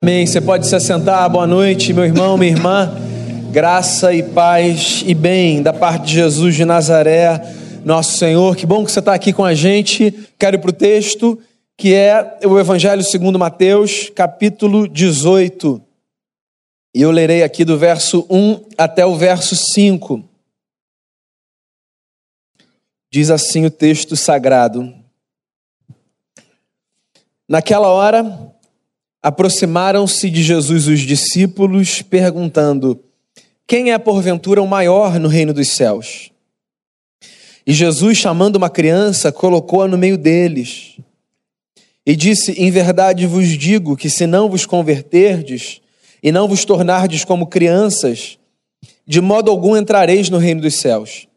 Amém. Você pode se assentar. Boa noite, meu irmão, minha irmã. Graça e paz e bem da parte de Jesus de Nazaré, nosso Senhor. Que bom que você está aqui com a gente. Quero ir para o texto que é o Evangelho segundo Mateus, capítulo 18. E eu lerei aqui do verso 1 até o verso 5. Diz assim o texto sagrado. Naquela hora, aproximaram-se de Jesus os discípulos, perguntando: Quem é porventura o maior no reino dos céus? E Jesus, chamando uma criança, colocou-a no meio deles e disse: Em verdade vos digo que se não vos converterdes e não vos tornardes como crianças, de modo algum entrareis no reino dos céus.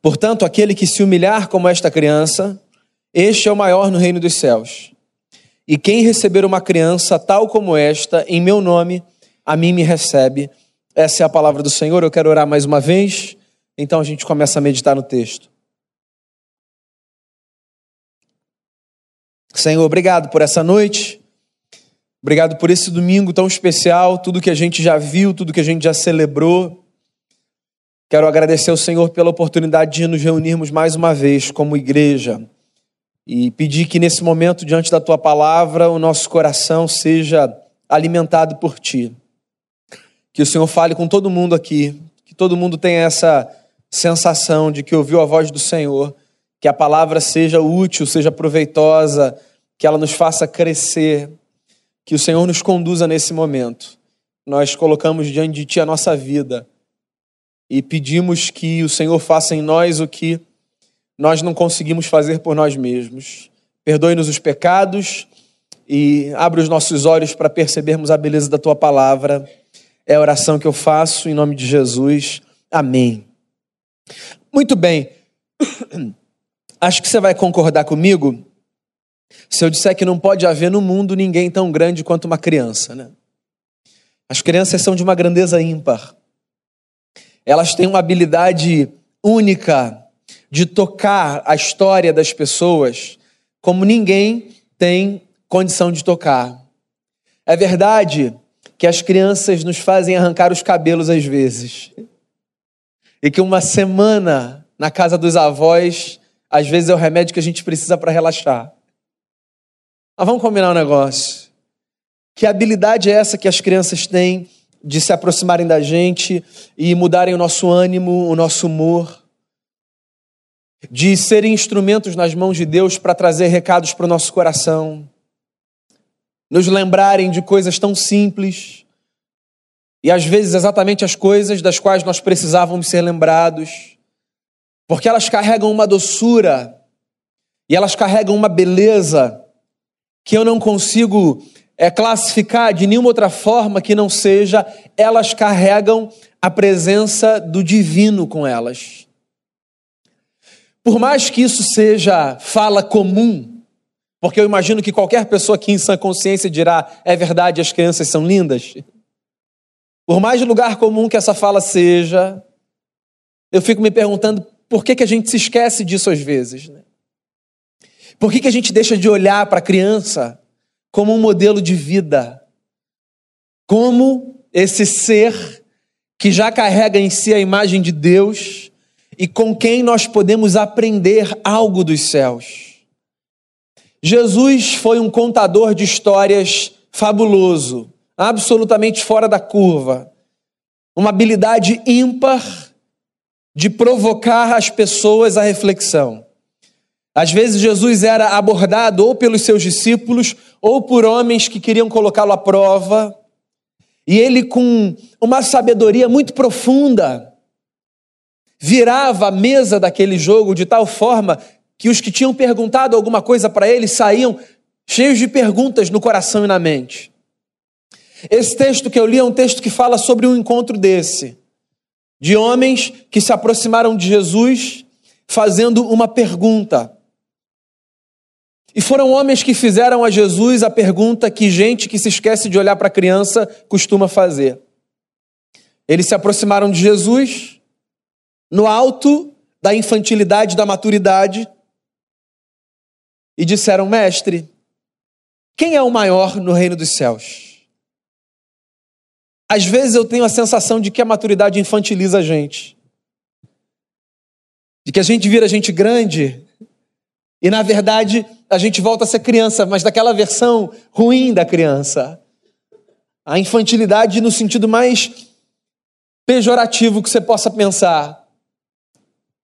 Portanto, aquele que se humilhar como esta criança, este é o maior no reino dos céus. E quem receber uma criança tal como esta, em meu nome, a mim me recebe. Essa é a palavra do Senhor. Eu quero orar mais uma vez. Então a gente começa a meditar no texto. Senhor, obrigado por essa noite. Obrigado por esse domingo tão especial, tudo que a gente já viu, tudo que a gente já celebrou. Quero agradecer ao Senhor pela oportunidade de nos reunirmos mais uma vez como igreja e pedir que nesse momento, diante da tua palavra, o nosso coração seja alimentado por ti. Que o Senhor fale com todo mundo aqui, que todo mundo tenha essa sensação de que ouviu a voz do Senhor, que a palavra seja útil, seja proveitosa, que ela nos faça crescer, que o Senhor nos conduza nesse momento. Nós colocamos diante de ti a nossa vida e pedimos que o Senhor faça em nós o que nós não conseguimos fazer por nós mesmos. Perdoe-nos os pecados e abre os nossos olhos para percebermos a beleza da tua palavra. É a oração que eu faço em nome de Jesus. Amém. Muito bem. Acho que você vai concordar comigo se eu disser que não pode haver no mundo ninguém tão grande quanto uma criança, né? As crianças são de uma grandeza ímpar. Elas têm uma habilidade única de tocar a história das pessoas como ninguém tem condição de tocar. É verdade que as crianças nos fazem arrancar os cabelos às vezes. E que uma semana na casa dos avós, às vezes é o remédio que a gente precisa para relaxar. Mas vamos combinar um negócio. Que habilidade é essa que as crianças têm de se aproximarem da gente e mudarem o nosso ânimo, o nosso humor? De serem instrumentos nas mãos de Deus para trazer recados para o nosso coração, nos lembrarem de coisas tão simples e às vezes exatamente as coisas das quais nós precisávamos ser lembrados, porque elas carregam uma doçura e elas carregam uma beleza que eu não consigo é, classificar de nenhuma outra forma que não seja elas carregam a presença do divino com elas. Por mais que isso seja fala comum, porque eu imagino que qualquer pessoa aqui em sã consciência dirá: é verdade, as crianças são lindas. Por mais lugar comum que essa fala seja, eu fico me perguntando por que, que a gente se esquece disso às vezes. Né? Por que, que a gente deixa de olhar para a criança como um modelo de vida? Como esse ser que já carrega em si a imagem de Deus e com quem nós podemos aprender algo dos céus. Jesus foi um contador de histórias fabuloso, absolutamente fora da curva, uma habilidade ímpar de provocar as pessoas à reflexão. Às vezes Jesus era abordado ou pelos seus discípulos ou por homens que queriam colocá-lo à prova, e ele, com uma sabedoria muito profunda, virava a mesa daquele jogo de tal forma que os que tinham perguntado alguma coisa para ele saíam cheios de perguntas no coração e na mente. Esse texto que eu li é um texto que fala sobre um encontro desse, de homens que se aproximaram de Jesus fazendo uma pergunta. E foram homens que fizeram a Jesus a pergunta que gente que se esquece de olhar para a criança costuma fazer. Eles se aproximaram de Jesus no alto da infantilidade, da maturidade, e disseram: Mestre, quem é o maior no reino dos céus? Às vezes eu tenho a sensação de que a maturidade infantiliza a gente. De que a gente vira gente grande e, na verdade, a gente volta a ser criança, mas daquela versão ruim da criança. A infantilidade no sentido mais pejorativo que você possa pensar.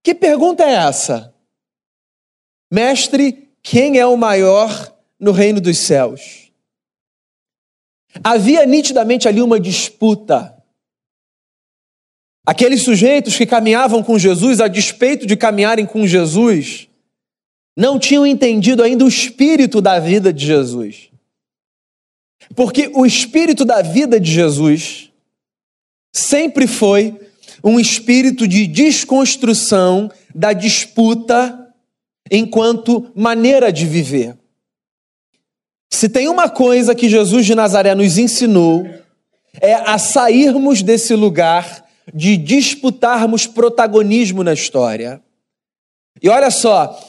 Que pergunta é essa? Mestre, quem é o maior no reino dos céus? Havia nitidamente ali uma disputa. Aqueles sujeitos que caminhavam com Jesus, a despeito de caminharem com Jesus, não tinham entendido ainda o espírito da vida de Jesus. Porque o espírito da vida de Jesus sempre foi um espírito de desconstrução da disputa enquanto maneira de viver. Se tem uma coisa que Jesus de Nazaré nos ensinou, é a sairmos desse lugar de disputarmos protagonismo na história. E olha só,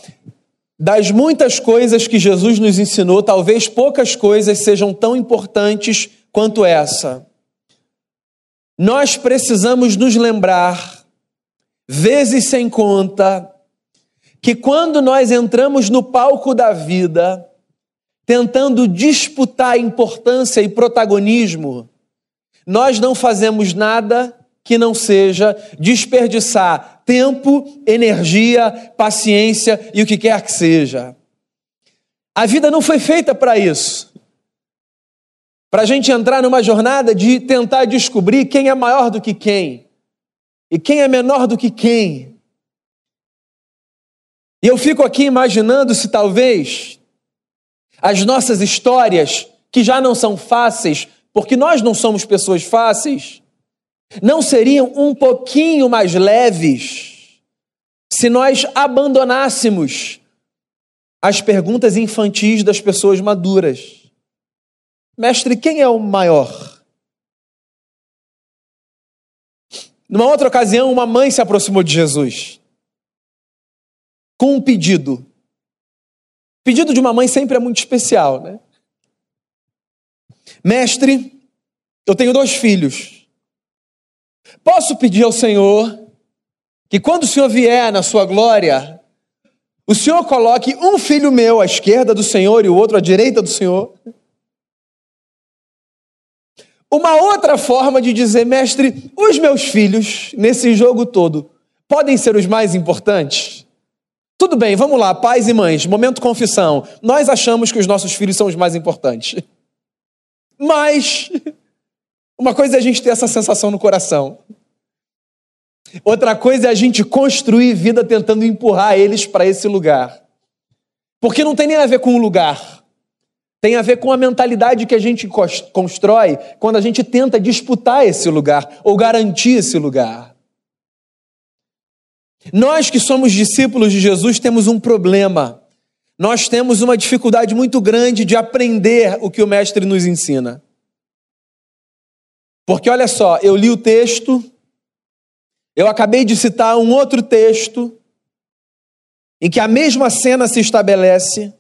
das muitas coisas que Jesus nos ensinou, talvez poucas coisas sejam tão importantes quanto essa. Nós precisamos nos lembrar, vezes sem conta, que quando nós entramos no palco da vida, tentando disputar importância e protagonismo, nós não fazemos nada que não seja desperdiçar tempo, energia, paciência e o que quer que seja. A vida não foi feita para isso. Para a gente entrar numa jornada de tentar descobrir quem é maior do que quem e quem é menor do que quem. E eu fico aqui imaginando se talvez as nossas histórias, que já não são fáceis, porque nós não somos pessoas fáceis, não seriam um pouquinho mais leves se nós abandonássemos as perguntas infantis das pessoas maduras. Mestre, quem é o maior? Numa outra ocasião, uma mãe se aproximou de Jesus com um pedido. Pedido de uma mãe sempre é muito especial, né? Mestre, eu tenho dois filhos. Posso pedir ao Senhor que quando o Senhor vier na sua glória, o Senhor coloque um filho meu à esquerda do Senhor e o outro à direita do Senhor? Uma outra forma de dizer, mestre, os meus filhos, nesse jogo todo, podem ser os mais importantes? Tudo bem, vamos lá, pais e mães, momento confissão. Nós achamos que os nossos filhos são os mais importantes. Mas uma coisa é a gente ter essa sensação no coração. Outra coisa é a gente construir vida tentando empurrar eles para esse lugar. Porque não tem nem a ver com o lugar. Tem a ver com a mentalidade que a gente constrói quando a gente tenta disputar esse lugar ou garantir esse lugar. Nós que somos discípulos de Jesus temos um problema. Nós temos uma dificuldade muito grande de aprender o que o Mestre nos ensina. Porque olha só, eu li o texto, eu acabei de citar um outro texto, em que a mesma cena se estabelece,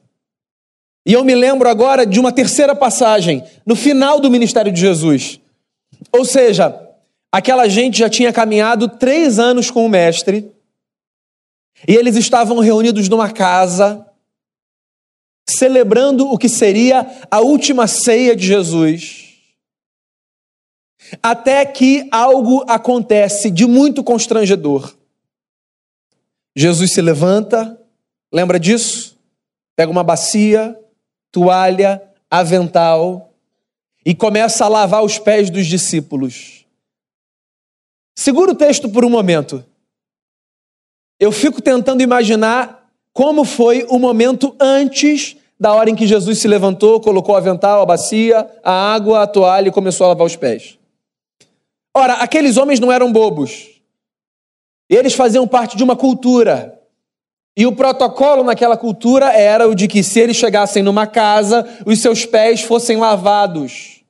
e eu me lembro agora de uma terceira passagem, no final do ministério de Jesus. Ou seja, aquela gente já tinha caminhado três anos com o Mestre, e eles estavam reunidos numa casa, celebrando o que seria a última ceia de Jesus. Até que algo acontece de muito constrangedor. Jesus se levanta, lembra disso? Pega uma bacia, toalha, avental e começa a lavar os pés dos discípulos. Segura o texto por um momento eu fico tentando imaginar como foi o momento antes da hora em que Jesus se levantou, colocou o avental, a bacia, a água, a toalha e começou a lavar os pés. Ora, aqueles homens não eram bobos. Eles faziam parte de uma cultura. E o protocolo naquela cultura era o de que se eles chegassem numa casa, os seus pés fossem lavados.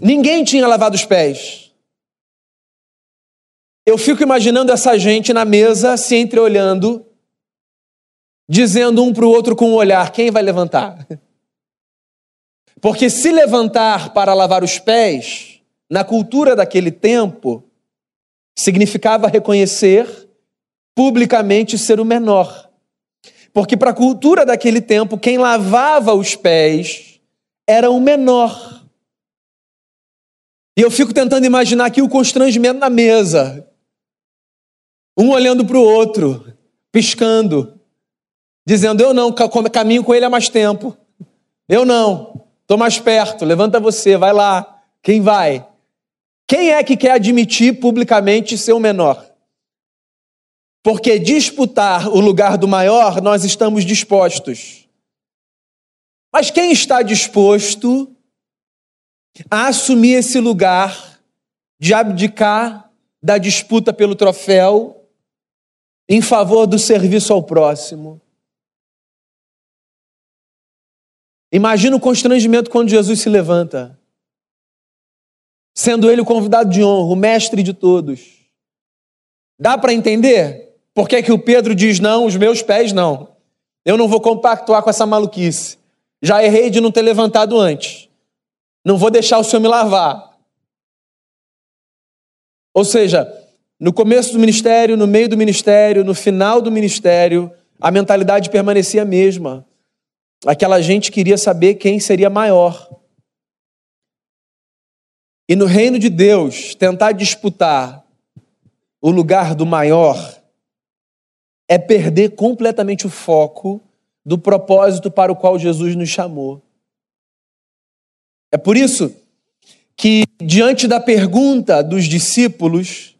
Ninguém tinha lavado os pés. Eu fico imaginando essa gente na mesa, se entreolhando, dizendo um para o outro com um olhar: quem vai levantar? Porque se levantar para lavar os pés, na cultura daquele tempo, significava reconhecer publicamente ser o menor. Porque para a cultura daquele tempo, quem lavava os pés era o menor. E eu fico tentando imaginar aqui o constrangimento na mesa. Um olhando para o outro, piscando, dizendo: Eu não, caminho com ele há mais tempo. Eu não, estou mais perto, levanta você, vai lá. Quem vai? Quem é que quer admitir publicamente ser o menor? Porque disputar o lugar do maior, nós estamos dispostos. Mas quem está disposto a assumir esse lugar de abdicar da disputa pelo troféu em favor do serviço ao próximo? Imagina o constrangimento quando Jesus se levanta sendo ele o convidado de honra, o mestre de todos. Dá para entender por que, que o Pedro diz não, os meus pés não. Eu não vou compactuar com essa maluquice. Já errei de não ter levantado antes. Não vou deixar o Senhor me lavar. Ou seja, no começo do ministério, no meio do ministério, no final do ministério, a mentalidade permanecia a mesma. Aquela gente queria saber quem seria maior. E no reino de Deus, tentar disputar o lugar do maior é perder completamente o foco do propósito para o qual Jesus nos chamou. É por isso que, diante da pergunta dos discípulos,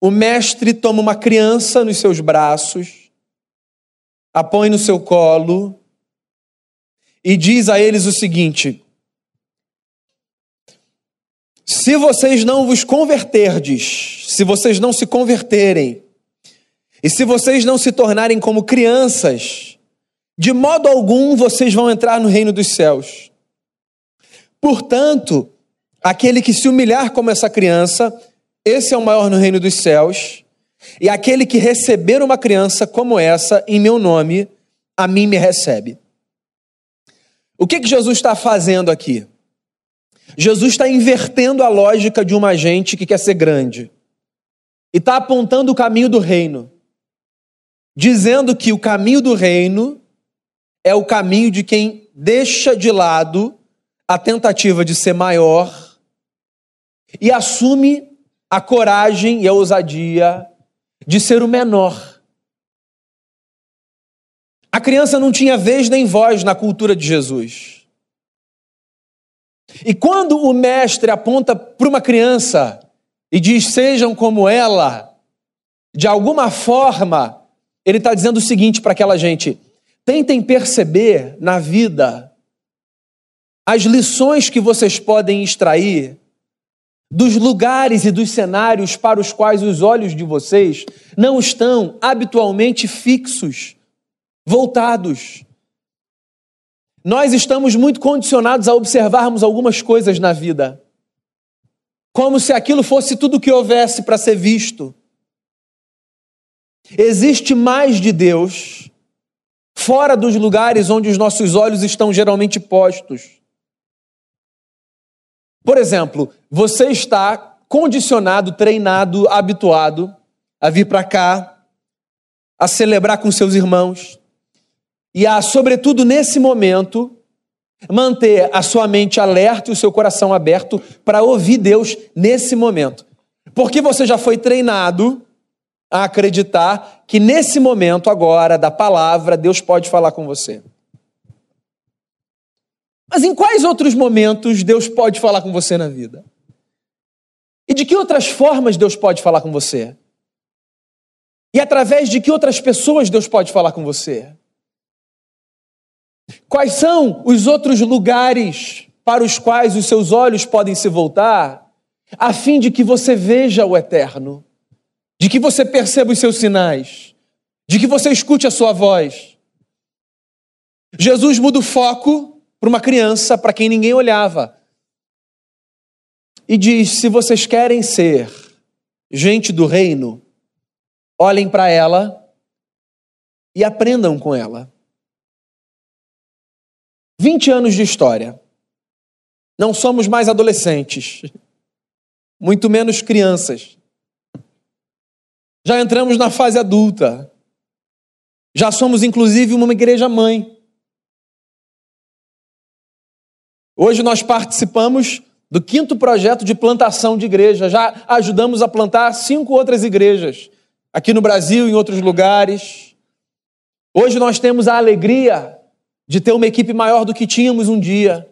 o mestre toma uma criança nos seus braços, a põe no seu colo e diz a eles o seguinte: se vocês não vos converterdes, se vocês não se converterem, e se vocês não se tornarem como crianças, de modo algum vocês vão entrar no reino dos céus. Portanto, aquele que se humilhar como essa criança, esse é o maior no reino dos céus. E aquele que receber uma criança como essa em meu nome, a mim me recebe. O que, que Jesus está fazendo aqui? Jesus está invertendo a lógica de uma gente que quer ser grande e está apontando o caminho do reino, dizendo que o caminho do reino é o caminho de quem deixa de lado a tentativa de ser maior e assume a coragem e a ousadia de ser o menor. A criança não tinha vez nem voz na cultura de Jesus. E quando o mestre aponta para uma criança e diz: sejam como ela, de alguma forma, ele está dizendo o seguinte para aquela gente: tentem perceber na vida as lições que vocês podem extrair dos lugares e dos cenários para os quais os olhos de vocês não estão habitualmente fixos, voltados. Nós estamos muito condicionados a observarmos algumas coisas na vida, como se aquilo fosse tudo que houvesse para ser visto. Existe mais de Deus fora dos lugares onde os nossos olhos estão geralmente postos. Por exemplo, você está condicionado, treinado, habituado a vir para cá, a celebrar com seus irmãos, e a, sobretudo nesse momento, manter a sua mente alerta e o seu coração aberto para ouvir Deus nesse momento. Porque você já foi treinado a acreditar que nesse momento agora da palavra Deus pode falar com você. Mas em quais outros momentos Deus pode falar com você na vida? E de que outras formas Deus pode falar com você? E através de que outras pessoas Deus pode falar com você? Quais são os outros lugares para os quais os seus olhos podem se voltar, a fim de que você veja o eterno, de que você perceba os seus sinais, de que você escute a sua voz? Jesus muda o foco para uma criança para quem ninguém olhava e diz: se vocês querem ser gente do reino, olhem para ela e aprendam com ela. 20 anos de história. Não somos mais adolescentes. muito menos crianças. Já entramos na fase adulta. Já somos, inclusive, uma igreja mãe. Hoje nós participamos do quinto projeto de plantação de igreja. Já ajudamos a plantar cinco outras igrejas, aqui no Brasil e em outros lugares. Hoje nós temos a alegria de ter uma equipe maior do que tínhamos um dia.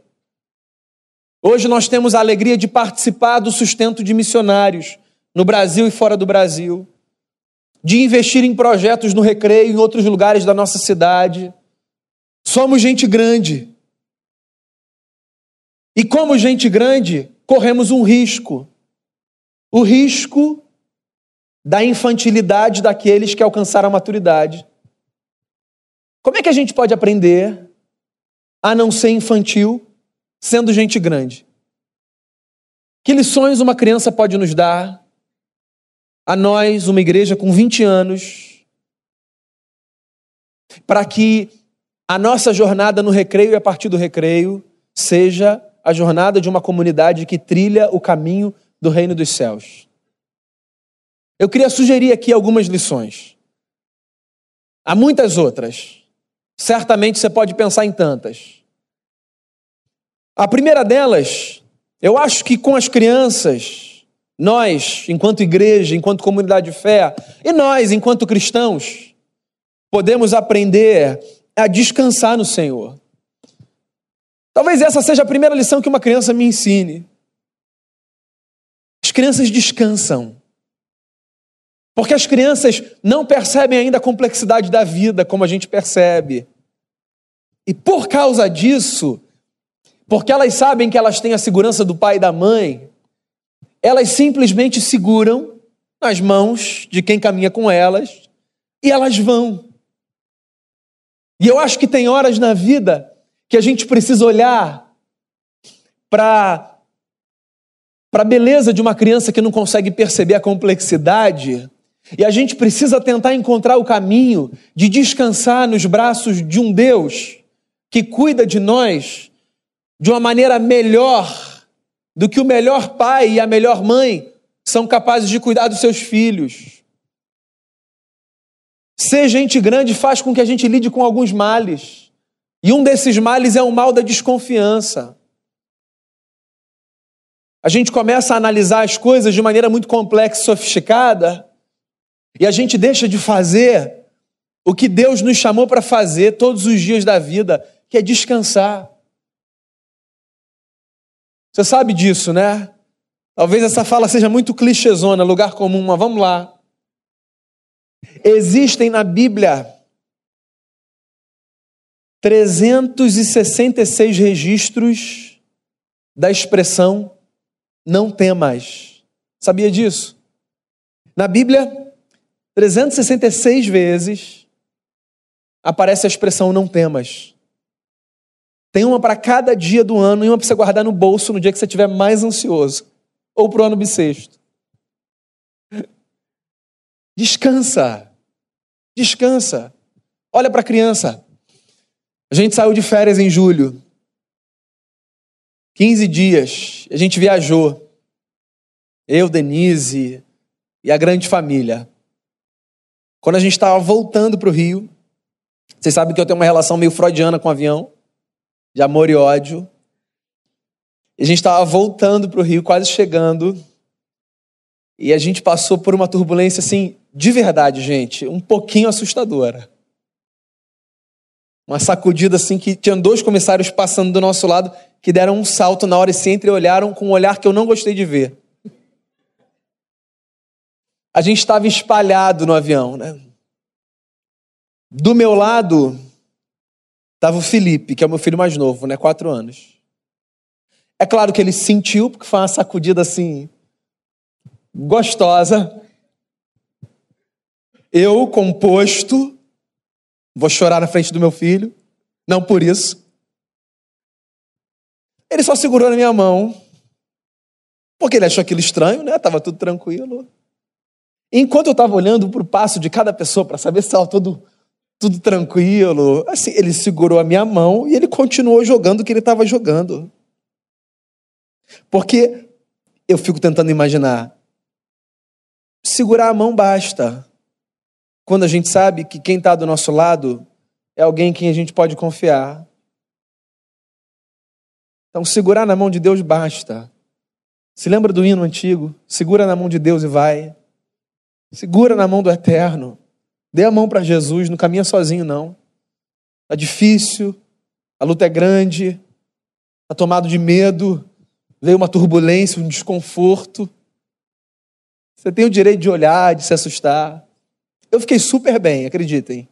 Hoje nós temos a alegria de participar do sustento de missionários no Brasil e fora do Brasil, de investir em projetos no recreio em outros lugares da nossa cidade. Somos gente grande. E como gente grande, corremos um risco. O risco da infantilidade daqueles que alcançaram a maturidade. Como é que a gente pode aprender a não ser infantil sendo gente grande? Que lições uma criança pode nos dar? A nós, uma igreja com 20 anos, para que a nossa jornada no recreio e a partir do recreio seja a jornada de uma comunidade que trilha o caminho do reino dos céus. Eu queria sugerir aqui algumas lições. Há muitas outras. Certamente você pode pensar em tantas. A primeira delas, eu acho que com as crianças, nós, enquanto igreja, enquanto comunidade de fé, e nós, enquanto cristãos, podemos aprender a descansar no Senhor. Talvez essa seja a primeira lição que uma criança me ensine. As crianças descansam. Porque as crianças não percebem ainda a complexidade da vida como a gente percebe. E por causa disso, porque elas sabem que elas têm a segurança do pai e da mãe, elas simplesmente seguram nas mãos de quem caminha com elas e elas vão. E eu acho que tem horas na vida que a gente precisa olhar para para a beleza de uma criança que não consegue perceber a complexidade, e a gente precisa tentar encontrar o caminho de descansar nos braços de um Deus que cuida de nós de uma maneira melhor do que o melhor pai e a melhor mãe são capazes de cuidar dos seus filhos. Ser gente grande faz com que a gente lide com alguns males. E um desses males é o mal da desconfiança. A gente começa a analisar as coisas de maneira muito complexa e sofisticada, e a gente deixa de fazer o que Deus nos chamou para fazer todos os dias da vida, que é descansar. Você sabe disso, né? Talvez essa fala seja muito clichêzona, lugar comum, mas vamos lá. Existem na Bíblia 366 registros da expressão não temas. Sabia disso? Na Bíblia, 366 vezes aparece a expressão não temas. Tem uma para cada dia do ano e uma para você guardar no bolso no dia que você estiver mais ansioso. Ou para o ano bissexto. Descansa. Descansa. Olha para a criança. A gente saiu de férias em julho. 15 dias. A gente viajou. Eu, Denise e a grande família. Quando a gente estava voltando para o Rio, vocês sabem que eu tenho uma relação meio freudiana com o avião, de amor e ódio. E a gente estava voltando para o Rio, quase chegando. E a gente passou por uma turbulência, assim, de verdade, gente, um pouquinho assustadora uma sacudida assim que tinha dois comissários passando do nosso lado que deram um salto na hora e se entreolharam com um olhar que eu não gostei de ver. A gente estava espalhado no avião, né? Do meu lado estava o Felipe, que é o meu filho mais novo, né? Quatro anos. É claro que ele sentiu, porque foi uma sacudida assim gostosa. Eu, composto, Vou chorar na frente do meu filho. Não por isso. Ele só segurou na minha mão. Porque ele achou aquilo estranho, né? Tava tudo tranquilo. Enquanto eu estava olhando para o passo de cada pessoa para saber se estava tudo, tudo tranquilo, assim, ele segurou a minha mão e ele continuou jogando o que ele estava jogando. Porque eu fico tentando imaginar. Segurar a mão basta. Quando a gente sabe que quem está do nosso lado é alguém em quem a gente pode confiar. Então, segurar na mão de Deus basta. Se lembra do hino antigo? Segura na mão de Deus e vai. Segura na mão do Eterno. Dê a mão para Jesus, não caminha sozinho, não. Está difícil, a luta é grande, está tomado de medo, veio uma turbulência, um desconforto. Você tem o direito de olhar, de se assustar. Eu fiquei super bem, acreditem.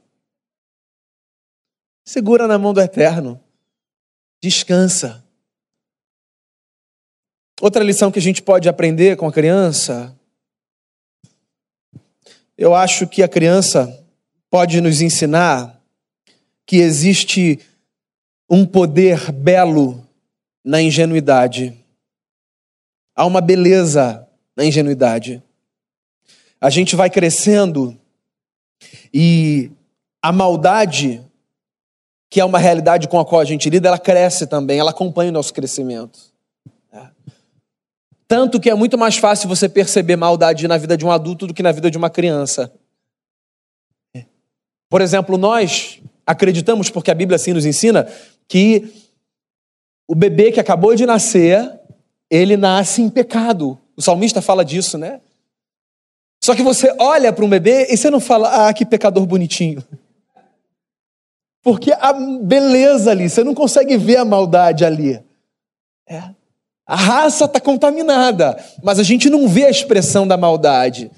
Segura na mão do Eterno. Descansa. Outra lição que a gente pode aprender com a criança, eu acho que a criança pode nos ensinar que existe um poder belo na ingenuidade. Há uma beleza na ingenuidade. A gente vai crescendo e a maldade, que é uma realidade com a qual a gente lida, ela cresce também, ela acompanha o nosso crescimento. Tanto que é muito mais fácil você perceber maldade na vida de um adulto do que na vida de uma criança. Por exemplo, nós acreditamos, porque a Bíblia assim nos ensina, que o bebê que acabou de nascer, ele nasce em pecado. O salmista fala disso, né? Só que você olha para um bebê e você não fala, ah, que pecador bonitinho. Porque a beleza ali, você não consegue ver a maldade ali. É. A raça está contaminada, mas a gente não vê a expressão da maldade.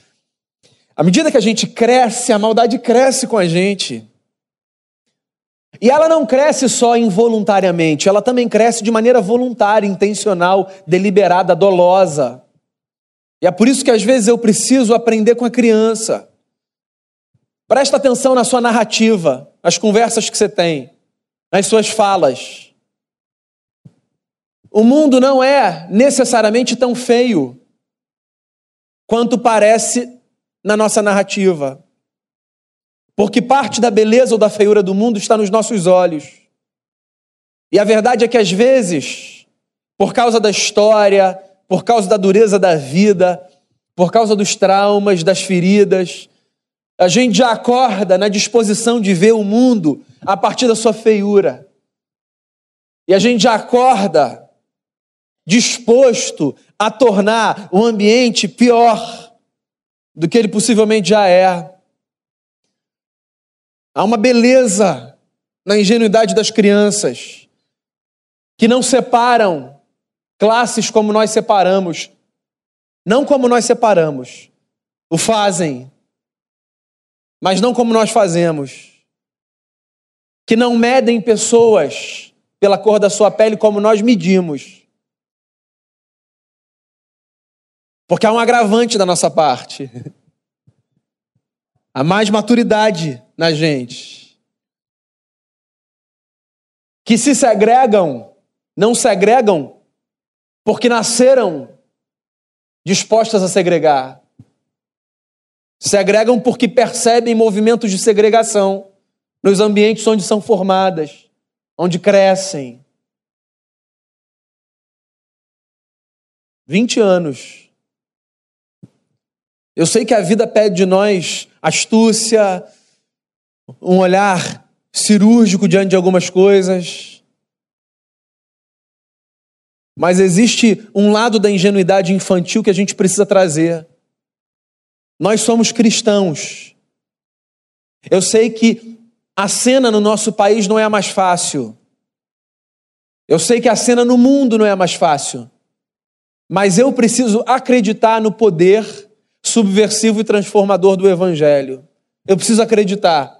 À medida que a gente cresce, a maldade cresce com a gente. E ela não cresce só involuntariamente, ela também cresce de maneira voluntária, intencional, deliberada, dolosa. E é por isso que às vezes eu preciso aprender com a criança. Presta atenção na sua narrativa, nas conversas que você tem, nas suas falas. O mundo não é necessariamente tão feio quanto parece na nossa narrativa. Porque parte da beleza ou da feiura do mundo está nos nossos olhos. E a verdade é que às vezes, por causa da história, por causa da dureza da vida, por causa dos traumas, das feridas, a gente já acorda na disposição de ver o mundo a partir da sua feiura. E a gente já acorda disposto a tornar o ambiente pior do que ele possivelmente já é. Há uma beleza na ingenuidade das crianças que não separam classes como nós separamos, não como nós separamos, o fazem, mas não como nós fazemos. Que não medem pessoas pela cor da sua pele como nós medimos. Porque há um agravante da nossa parte. Há mais maturidade na gente. Que se segregam, não segregam porque nasceram dispostas a segregar. Segregam porque percebem movimentos de segregação nos ambientes onde são formadas, onde crescem. 20 anos eu sei que a vida pede de nós astúcia, um olhar cirúrgico diante de algumas coisas. Mas existe um lado da ingenuidade infantil que a gente precisa trazer. Nós somos cristãos. Eu sei que a cena no nosso país não é a mais fácil. Eu sei que a cena no mundo não é a mais fácil. Mas eu preciso acreditar no poder subversivo e transformador do Evangelho. Eu preciso acreditar.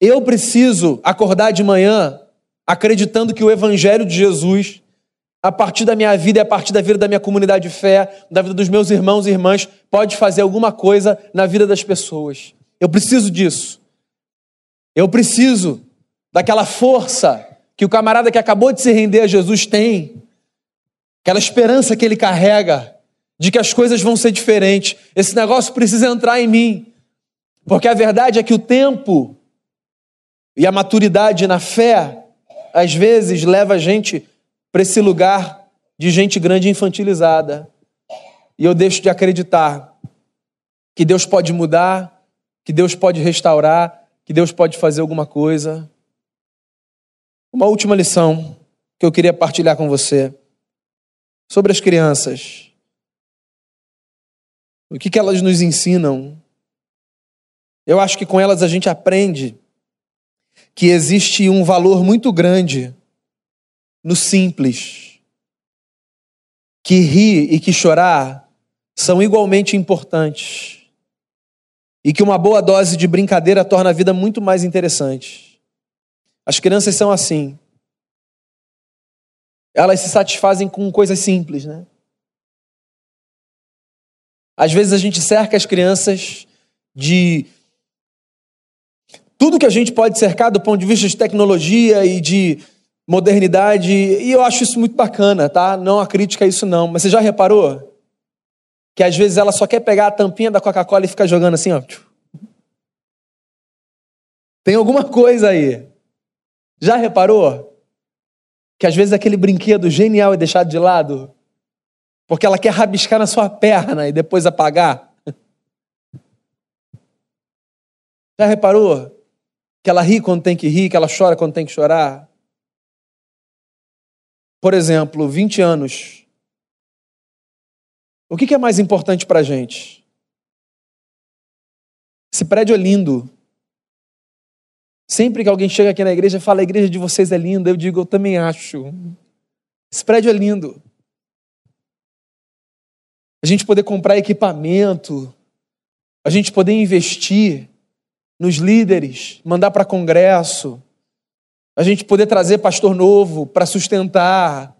Eu preciso acordar de manhã acreditando que o Evangelho de Jesus, a partir da minha vida e a partir da vida da minha comunidade de fé, da vida dos meus irmãos e irmãs, pode fazer alguma coisa na vida das pessoas. Eu preciso disso. Eu preciso daquela força que o camarada que acabou de se render a Jesus tem, aquela esperança que ele carrega de que as coisas vão ser diferentes. Esse negócio precisa entrar em mim. Porque a verdade é que o tempo e a maturidade na fé, às vezes, leva a gente para esse lugar de gente grande infantilizada. e eu deixo de acreditar que Deus pode mudar, que Deus pode restaurar, que Deus pode fazer alguma coisa. Uma última lição que eu queria partilhar com você sobre as crianças. O que, que elas nos ensinam? Eu acho que com elas a gente aprende que existe um valor muito grande no simples, que rir e que chorar são igualmente importantes, e que uma boa dose de brincadeira torna a vida muito mais interessante. As crianças são assim. Elas se satisfazem com coisas simples, né? Às vezes a gente cerca as crianças de tudo que a gente pode cercar do ponto de vista de tecnologia e de modernidade, e eu acho isso muito bacana, tá? Não a crítica a isso não, mas você já reparou que às vezes ela só quer pegar a tampinha da Coca-Cola e ficar jogando assim, ó. Tem alguma coisa aí. Já reparou? Que às vezes aquele brinquedo genial é deixado de lado porque ela quer rabiscar na sua perna e depois apagar. Já reparou? Que ela ri quando tem que rir, que ela chora quando tem que chorar. Por exemplo, 20 anos. O que é mais importante para a gente? Esse prédio é lindo. Sempre que alguém chega aqui na igreja e fala, a igreja de vocês é linda, eu digo, eu também acho. Esse prédio é lindo. A gente poder comprar equipamento, a gente poder investir nos líderes, mandar para congresso, a gente poder trazer pastor novo para sustentar,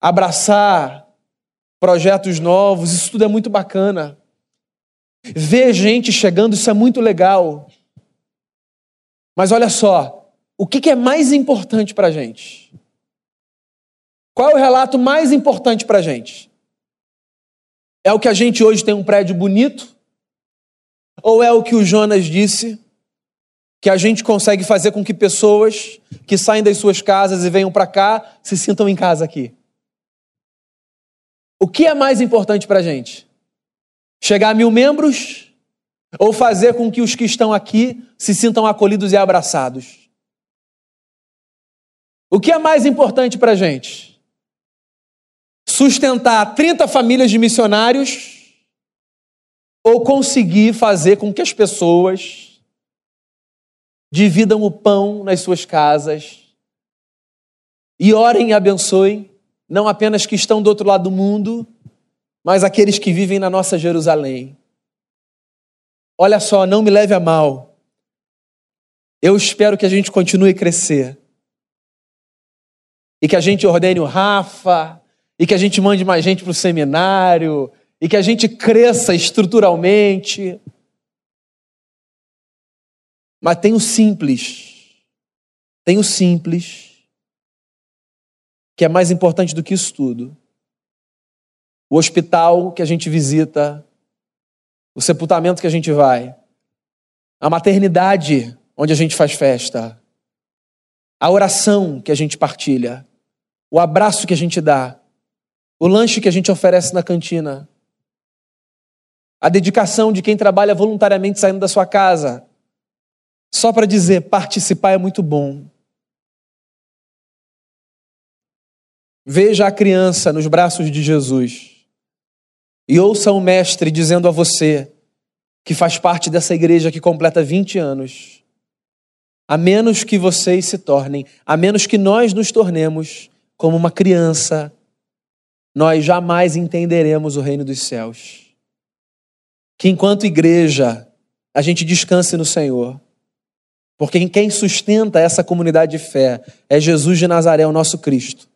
abraçar projetos novos, isso tudo é muito bacana. Ver gente chegando, isso é muito legal. Mas olha só, o que é mais importante para a gente? Qual é o relato mais importante para a gente? É o que a gente hoje tem um prédio bonito? Ou é o que o Jonas disse? que a gente consegue fazer com que pessoas que saem das suas casas e venham para cá se sintam em casa aqui. O que é mais importante para a gente? Chegar a mil membros ou fazer com que os que estão aqui se sintam acolhidos e abraçados? O que é mais importante para a gente? Sustentar 30 famílias de missionários ou conseguir fazer com que as pessoas dividam o pão nas suas casas e orem e abençoem, não apenas que estão do outro lado do mundo, mas aqueles que vivem na nossa Jerusalém. Olha só, não me leve a mal. Eu espero que a gente continue a crescer. E que a gente ordene o Rafa, e que a gente mande mais gente para o seminário, e que a gente cresça estruturalmente. Mas tem o simples. Tem o simples, que é mais importante do que isso tudo. O hospital que a gente visita, o sepultamento que a gente vai, a maternidade onde a gente faz festa, a oração que a gente partilha, o abraço que a gente dá, o lanche que a gente oferece na cantina, a dedicação de quem trabalha voluntariamente saindo da sua casa. Só para dizer, participar é muito bom. Veja a criança nos braços de Jesus. E ouça o Mestre dizendo a você, que faz parte dessa igreja que completa 20 anos, a menos que vocês se tornem, a menos que nós nos tornemos como uma criança, nós jamais entenderemos o reino dos céus. Que enquanto igreja, a gente descanse no Senhor porque quem sustenta essa comunidade de fé é Jesus de Nazaré, o nosso Cristo,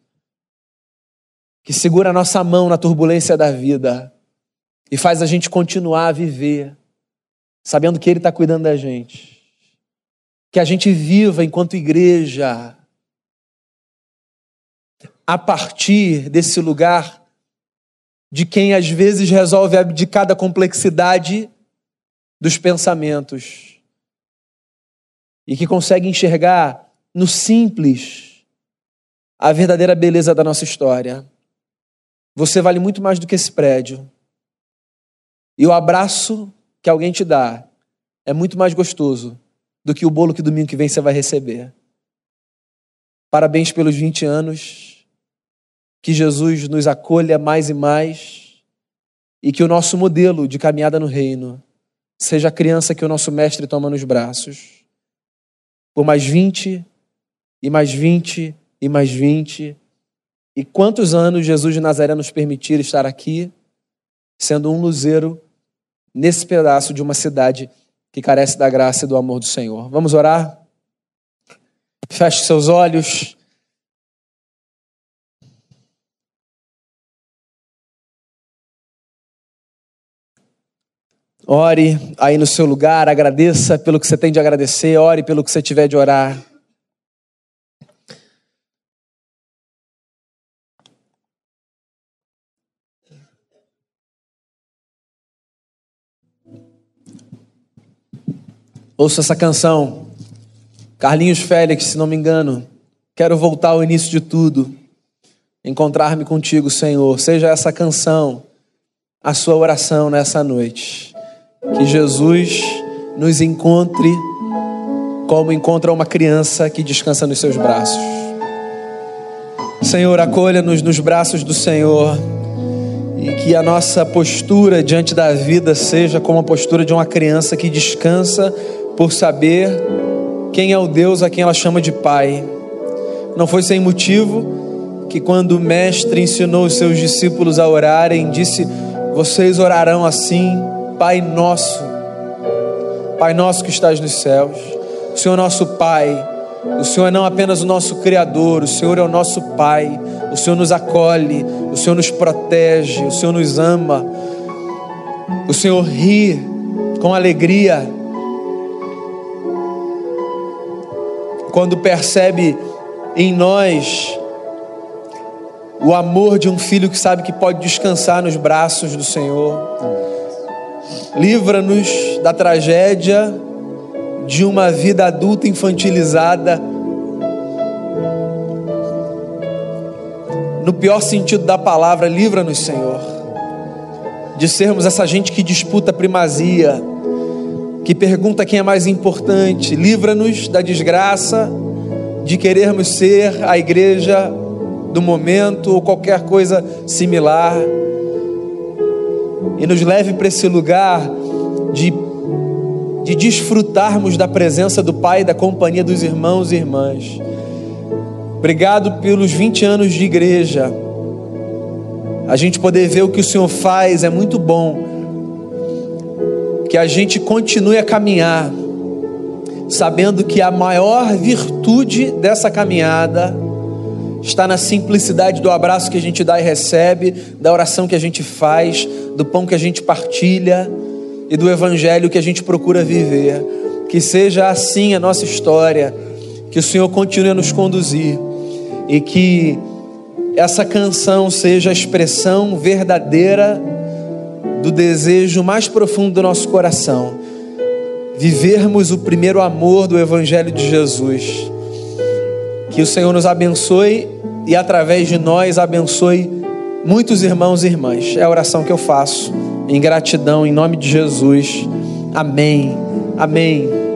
que segura a nossa mão na turbulência da vida e faz a gente continuar a viver, sabendo que Ele está cuidando da gente. Que a gente viva enquanto igreja, a partir desse lugar de quem às vezes resolve abdicar da complexidade dos pensamentos e que consegue enxergar no simples a verdadeira beleza da nossa história. Você vale muito mais do que esse prédio. E o abraço que alguém te dá é muito mais gostoso do que o bolo que domingo que vem você vai receber. Parabéns pelos 20 anos. Que Jesus nos acolha mais e mais. E que o nosso modelo de caminhada no reino seja a criança que o nosso mestre toma nos braços. Por mais 20, e mais 20, e mais 20. E quantos anos Jesus de Nazaré nos permitir estar aqui, sendo um luzeiro nesse pedaço de uma cidade que carece da graça e do amor do Senhor. Vamos orar? Feche seus olhos. Ore aí no seu lugar, agradeça pelo que você tem de agradecer, ore pelo que você tiver de orar. Ouça essa canção. Carlinhos Félix, se não me engano. Quero voltar ao início de tudo. Encontrar-me contigo, Senhor. Seja essa canção a sua oração nessa noite. Que Jesus nos encontre como encontra uma criança que descansa nos seus braços. Senhor, acolha-nos nos braços do Senhor e que a nossa postura diante da vida seja como a postura de uma criança que descansa por saber quem é o Deus a quem ela chama de Pai. Não foi sem motivo que, quando o Mestre ensinou os seus discípulos a orarem, disse: Vocês orarão assim, Pai Nosso, Pai Nosso que estás nos céus, o Senhor é nosso Pai. O Senhor é não apenas o nosso Criador, o Senhor é o nosso Pai. O Senhor nos acolhe, o Senhor nos protege, o Senhor nos ama. O Senhor ri com alegria quando percebe em nós o amor de um filho que sabe que pode descansar nos braços do Senhor. Livra-nos da tragédia de uma vida adulta infantilizada. No pior sentido da palavra, livra-nos, Senhor, de sermos essa gente que disputa primazia que pergunta quem é mais importante. Livra-nos da desgraça de querermos ser a igreja do momento ou qualquer coisa similar. E nos leve para esse lugar de, de desfrutarmos da presença do Pai da companhia dos irmãos e irmãs. Obrigado pelos 20 anos de igreja. A gente poder ver o que o Senhor faz é muito bom que a gente continue a caminhar, sabendo que a maior virtude dessa caminhada está na simplicidade do abraço que a gente dá e recebe, da oração que a gente faz, do pão que a gente partilha e do evangelho que a gente procura viver. Que seja assim a nossa história, que o Senhor continue a nos conduzir e que essa canção seja a expressão verdadeira do desejo mais profundo do nosso coração, vivermos o primeiro amor do Evangelho de Jesus. Que o Senhor nos abençoe e através de nós abençoe muitos irmãos e irmãs. É a oração que eu faço em gratidão, em nome de Jesus. Amém. Amém.